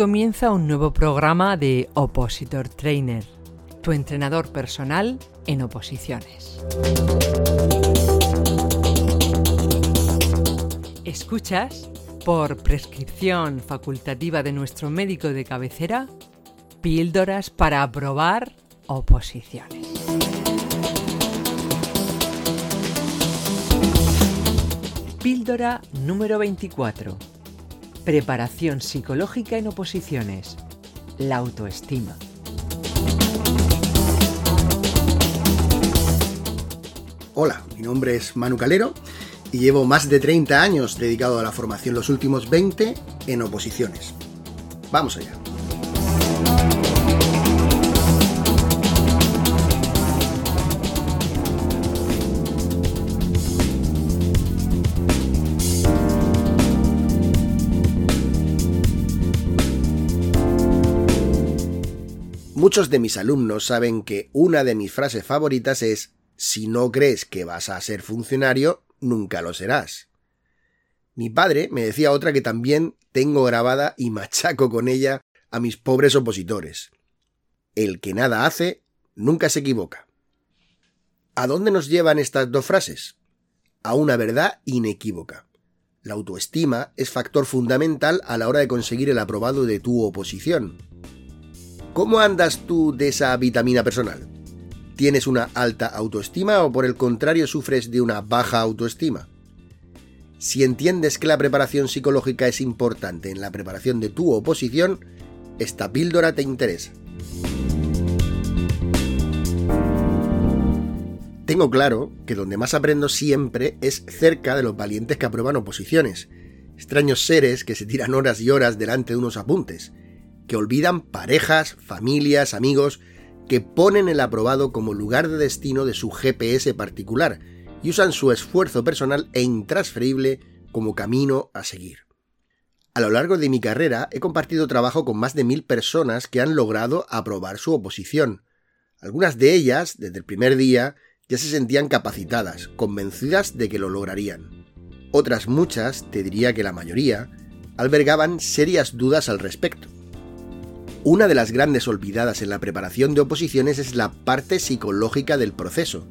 comienza un nuevo programa de Opositor Trainer, tu entrenador personal en oposiciones. Escuchas, por prescripción facultativa de nuestro médico de cabecera, píldoras para aprobar oposiciones. Píldora número 24 Preparación psicológica en oposiciones. La autoestima. Hola, mi nombre es Manu Calero y llevo más de 30 años dedicado a la formación, los últimos 20 en oposiciones. Vamos allá. Muchos de mis alumnos saben que una de mis frases favoritas es si no crees que vas a ser funcionario, nunca lo serás. Mi padre me decía otra que también tengo grabada y machaco con ella a mis pobres opositores. El que nada hace, nunca se equivoca. ¿A dónde nos llevan estas dos frases? A una verdad inequívoca. La autoestima es factor fundamental a la hora de conseguir el aprobado de tu oposición. ¿Cómo andas tú de esa vitamina personal? ¿Tienes una alta autoestima o por el contrario sufres de una baja autoestima? Si entiendes que la preparación psicológica es importante en la preparación de tu oposición, esta píldora te interesa. Tengo claro que donde más aprendo siempre es cerca de los valientes que aprueban oposiciones, extraños seres que se tiran horas y horas delante de unos apuntes, que olvidan parejas, familias, amigos, que ponen el aprobado como lugar de destino de su GPS particular y usan su esfuerzo personal e intransferible como camino a seguir. A lo largo de mi carrera he compartido trabajo con más de mil personas que han logrado aprobar su oposición. Algunas de ellas, desde el primer día, ya se sentían capacitadas, convencidas de que lo lograrían. Otras muchas, te diría que la mayoría, albergaban serias dudas al respecto. Una de las grandes olvidadas en la preparación de oposiciones es la parte psicológica del proceso.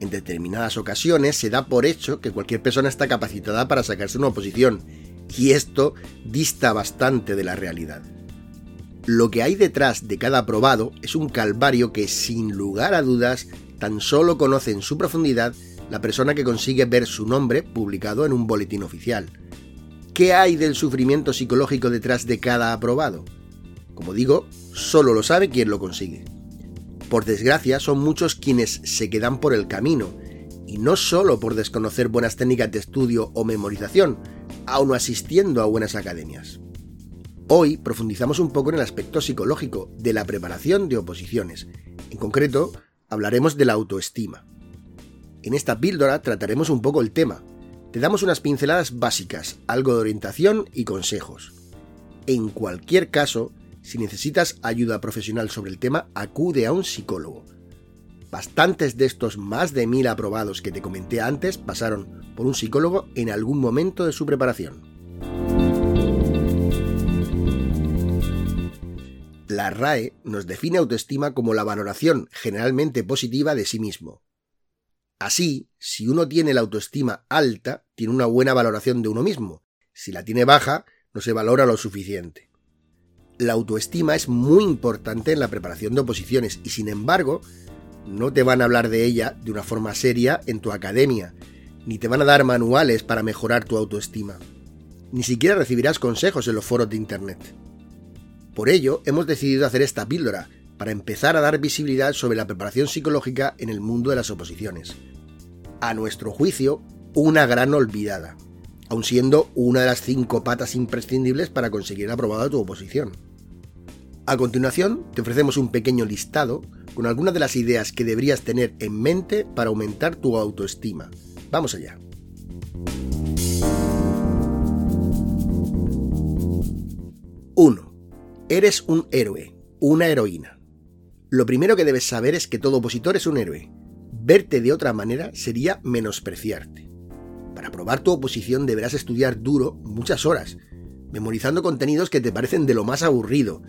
En determinadas ocasiones se da por hecho que cualquier persona está capacitada para sacarse una oposición, y esto dista bastante de la realidad. Lo que hay detrás de cada aprobado es un calvario que, sin lugar a dudas, tan solo conoce en su profundidad la persona que consigue ver su nombre publicado en un boletín oficial. ¿Qué hay del sufrimiento psicológico detrás de cada aprobado? Como digo, solo lo sabe quien lo consigue. Por desgracia, son muchos quienes se quedan por el camino, y no solo por desconocer buenas técnicas de estudio o memorización, aun asistiendo a buenas academias. Hoy profundizamos un poco en el aspecto psicológico de la preparación de oposiciones. En concreto, hablaremos de la autoestima. En esta píldora trataremos un poco el tema. Te damos unas pinceladas básicas, algo de orientación y consejos. En cualquier caso, si necesitas ayuda profesional sobre el tema, acude a un psicólogo. Bastantes de estos más de mil aprobados que te comenté antes pasaron por un psicólogo en algún momento de su preparación. La RAE nos define autoestima como la valoración generalmente positiva de sí mismo. Así, si uno tiene la autoestima alta, tiene una buena valoración de uno mismo. Si la tiene baja, no se valora lo suficiente la autoestima es muy importante en la preparación de oposiciones y sin embargo no te van a hablar de ella de una forma seria en tu academia, ni te van a dar manuales para mejorar tu autoestima. Ni siquiera recibirás consejos en los foros de Internet. Por ello, hemos decidido hacer esta píldora, para empezar a dar visibilidad sobre la preparación psicológica en el mundo de las oposiciones. A nuestro juicio, una gran olvidada, aun siendo una de las cinco patas imprescindibles para conseguir aprobada tu oposición. A continuación, te ofrecemos un pequeño listado con algunas de las ideas que deberías tener en mente para aumentar tu autoestima. Vamos allá. ¡1! Eres un héroe, una heroína. Lo primero que debes saber es que todo opositor es un héroe. Verte de otra manera sería menospreciarte. Para probar tu oposición deberás estudiar duro muchas horas, memorizando contenidos que te parecen de lo más aburrido,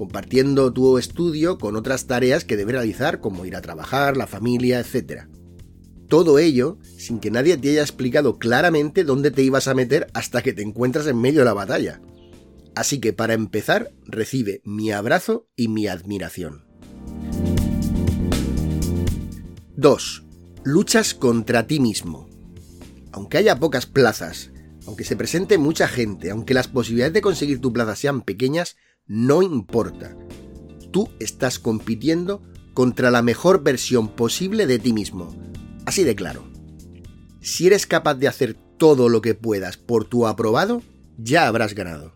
compartiendo tu estudio con otras tareas que debes realizar, como ir a trabajar, la familia, etc. Todo ello sin que nadie te haya explicado claramente dónde te ibas a meter hasta que te encuentras en medio de la batalla. Así que para empezar, recibe mi abrazo y mi admiración. 2. Luchas contra ti mismo. Aunque haya pocas plazas, aunque se presente mucha gente, aunque las posibilidades de conseguir tu plaza sean pequeñas, no importa. Tú estás compitiendo contra la mejor versión posible de ti mismo. Así de claro. Si eres capaz de hacer todo lo que puedas por tu aprobado, ya habrás ganado.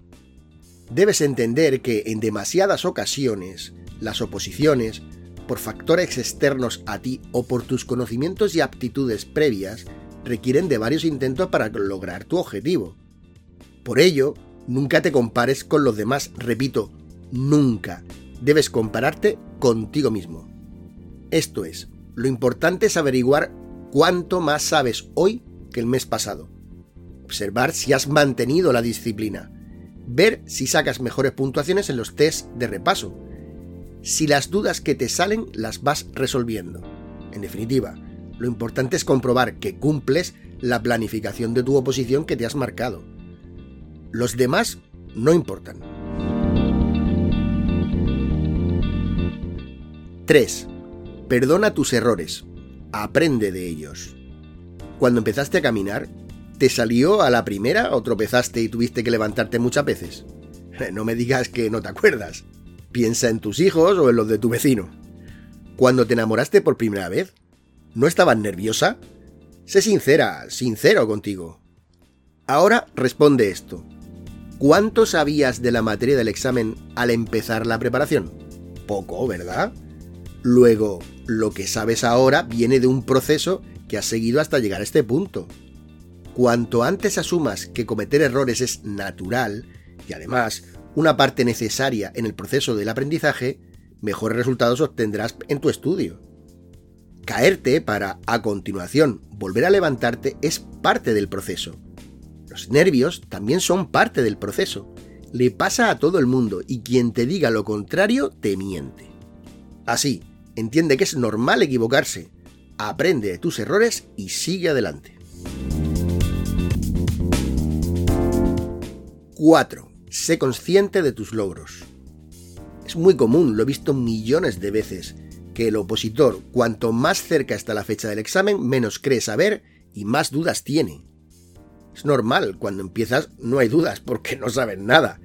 Debes entender que en demasiadas ocasiones, las oposiciones, por factores externos a ti o por tus conocimientos y aptitudes previas, requieren de varios intentos para lograr tu objetivo. Por ello, nunca te compares con los demás, repito, nunca. Debes compararte contigo mismo. Esto es, lo importante es averiguar cuánto más sabes hoy que el mes pasado. Observar si has mantenido la disciplina. Ver si sacas mejores puntuaciones en los test de repaso. Si las dudas que te salen las vas resolviendo. En definitiva, lo importante es comprobar que cumples la planificación de tu oposición que te has marcado. Los demás no importan. 3. Perdona tus errores. Aprende de ellos. Cuando empezaste a caminar, ¿te salió a la primera o tropezaste y tuviste que levantarte muchas veces? No me digas que no te acuerdas. Piensa en tus hijos o en los de tu vecino. Cuando te enamoraste por primera vez, ¿No estabas nerviosa? Sé sincera, sincero contigo. Ahora responde esto. ¿Cuánto sabías de la materia del examen al empezar la preparación? Poco, ¿verdad? Luego, lo que sabes ahora viene de un proceso que has seguido hasta llegar a este punto. Cuanto antes asumas que cometer errores es natural y además una parte necesaria en el proceso del aprendizaje, mejores resultados obtendrás en tu estudio. Caerte para, a continuación, volver a levantarte es parte del proceso. Los nervios también son parte del proceso. Le pasa a todo el mundo y quien te diga lo contrario te miente. Así, entiende que es normal equivocarse, aprende de tus errores y sigue adelante. 4. Sé consciente de tus logros. Es muy común, lo he visto millones de veces, que el opositor, cuanto más cerca está la fecha del examen, menos cree saber y más dudas tiene. Es normal, cuando empiezas no hay dudas porque no saben nada.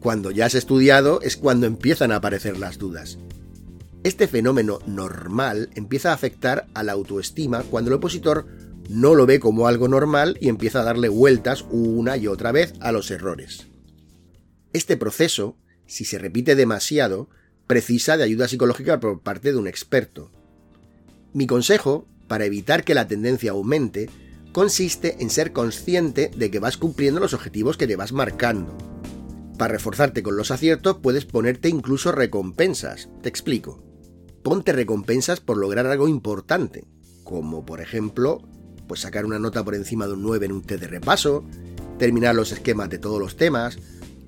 Cuando ya has estudiado es cuando empiezan a aparecer las dudas. Este fenómeno normal empieza a afectar a la autoestima cuando el opositor no lo ve como algo normal y empieza a darle vueltas una y otra vez a los errores. Este proceso, si se repite demasiado, precisa de ayuda psicológica por parte de un experto. Mi consejo, para evitar que la tendencia aumente, consiste en ser consciente de que vas cumpliendo los objetivos que te vas marcando. Para reforzarte con los aciertos puedes ponerte incluso recompensas. Te explico. Ponte recompensas por lograr algo importante, como por ejemplo, pues sacar una nota por encima de un 9 en un test de repaso, terminar los esquemas de todos los temas,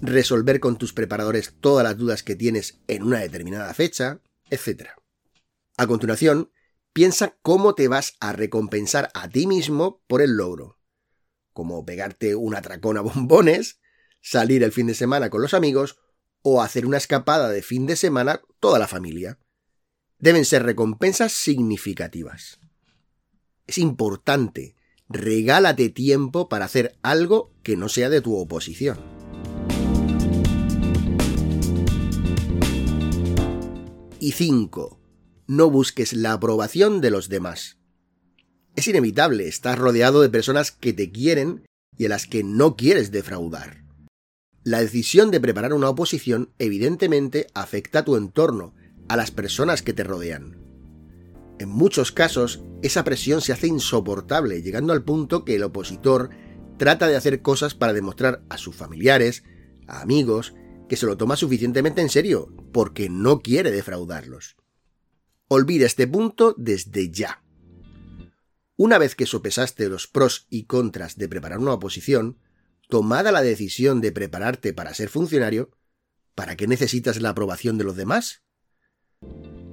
resolver con tus preparadores todas las dudas que tienes en una determinada fecha, etc. A continuación, piensa cómo te vas a recompensar a ti mismo por el logro, como pegarte un atracón a bombones, salir el fin de semana con los amigos o hacer una escapada de fin de semana toda la familia. Deben ser recompensas significativas. Es importante, regálate tiempo para hacer algo que no sea de tu oposición. Y 5. No busques la aprobación de los demás. Es inevitable, estar rodeado de personas que te quieren y a las que no quieres defraudar. La decisión de preparar una oposición evidentemente afecta a tu entorno, a las personas que te rodean. En muchos casos, esa presión se hace insoportable, llegando al punto que el opositor trata de hacer cosas para demostrar a sus familiares, a amigos, que se lo toma suficientemente en serio, porque no quiere defraudarlos. Olvida este punto desde ya. Una vez que sopesaste los pros y contras de preparar una oposición, tomada la decisión de prepararte para ser funcionario, ¿para qué necesitas la aprobación de los demás?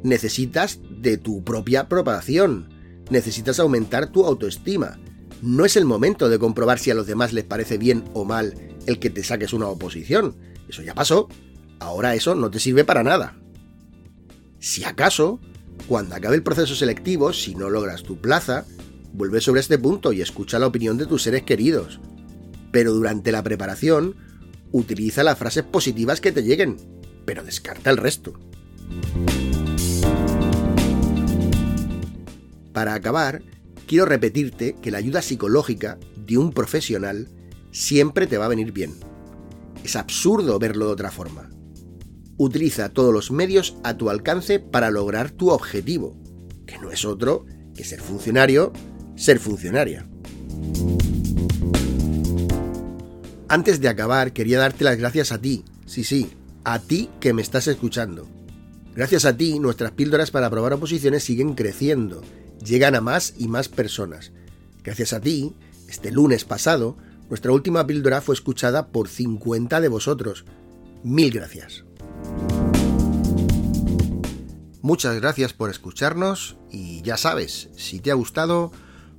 Necesitas de tu propia aprobación, necesitas aumentar tu autoestima. No es el momento de comprobar si a los demás les parece bien o mal el que te saques una oposición. Eso ya pasó. Ahora eso no te sirve para nada. Si acaso, cuando acabe el proceso selectivo, si no logras tu plaza, vuelve sobre este punto y escucha la opinión de tus seres queridos. Pero durante la preparación, utiliza las frases positivas que te lleguen, pero descarta el resto. Para acabar, quiero repetirte que la ayuda psicológica de un profesional siempre te va a venir bien. Es absurdo verlo de otra forma. Utiliza todos los medios a tu alcance para lograr tu objetivo, que no es otro que ser funcionario, ser funcionaria. Antes de acabar, quería darte las gracias a ti, sí, sí, a ti que me estás escuchando. Gracias a ti, nuestras píldoras para aprobar oposiciones siguen creciendo, llegan a más y más personas. Gracias a ti, este lunes pasado, nuestra última píldora fue escuchada por 50 de vosotros. Mil gracias. Muchas gracias por escucharnos y ya sabes, si te ha gustado,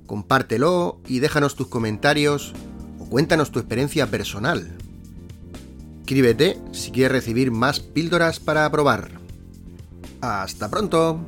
compártelo y déjanos tus comentarios cuéntanos tu experiencia personal. Escríbete si quieres recibir más píldoras para probar. Hasta pronto.